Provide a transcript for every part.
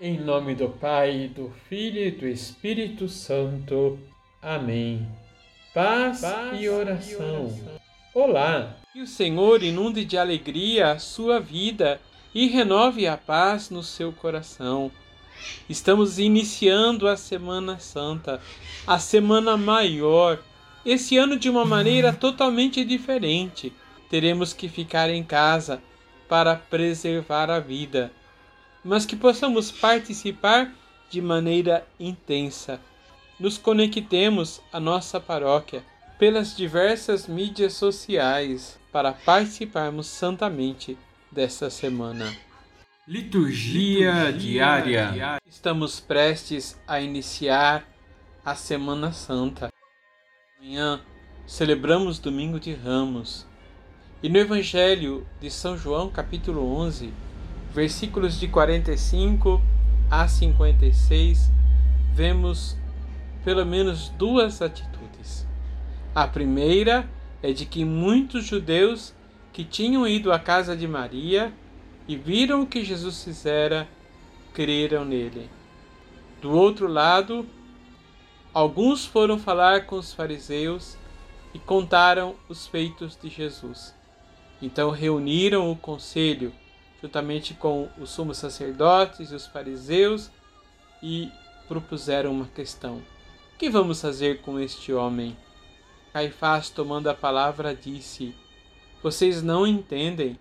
Em nome do Pai, do Filho e do Espírito Santo. Amém. Paz, Paz e, oração. e oração. Olá! Que o Senhor inunde de alegria a sua vida e renove a paz no seu coração. Estamos iniciando a Semana Santa, a semana maior. Esse ano de uma maneira totalmente diferente. Teremos que ficar em casa para preservar a vida mas que possamos participar de maneira intensa. Nos conectemos à nossa paróquia pelas diversas mídias sociais para participarmos santamente desta semana. Liturgia, Liturgia diária. diária. Estamos prestes a iniciar a Semana Santa. Amanhã celebramos Domingo de Ramos. E no Evangelho de São João, capítulo 11, versículos de 45 a 56, vemos pelo menos duas atitudes. A primeira é de que muitos judeus que tinham ido à casa de Maria e viram o que Jesus fizera, creram nele. Do outro lado, alguns foram falar com os fariseus e contaram os feitos de Jesus. Então reuniram o conselho juntamente com os sumos sacerdotes e os fariseus, e propuseram uma questão: O que vamos fazer com este homem? Caifás, tomando a palavra, disse: Vocês não entendem.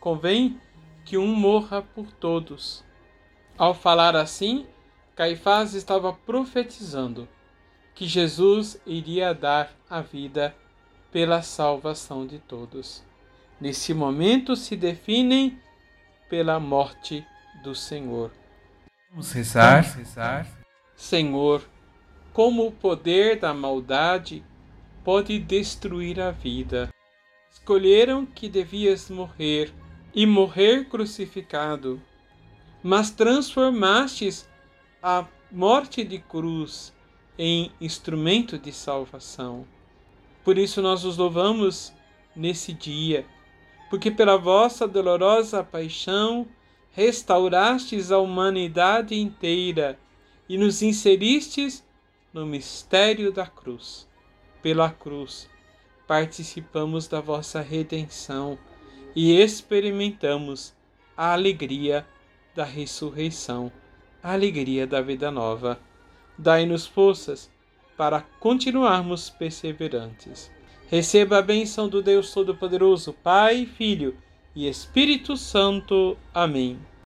Convém que um morra por todos. Ao falar assim, Caifás estava profetizando que Jesus iria dar a vida pela salvação de todos. Nesse momento se definem pela morte do Senhor. Vamos rezar. Senhor, como o poder da maldade pode destruir a vida. Escolheram que devias morrer e morrer crucificado, mas transformastes a morte de cruz em instrumento de salvação. Por isso nós os louvamos nesse dia porque pela vossa dolorosa paixão restaurastes a humanidade inteira e nos inseristes no mistério da cruz. Pela cruz participamos da vossa redenção e experimentamos a alegria da ressurreição, a alegria da vida nova. Dai-nos forças para continuarmos perseverantes Receba a bênção do Deus Todo-Poderoso, Pai, Filho e Espírito Santo. Amém.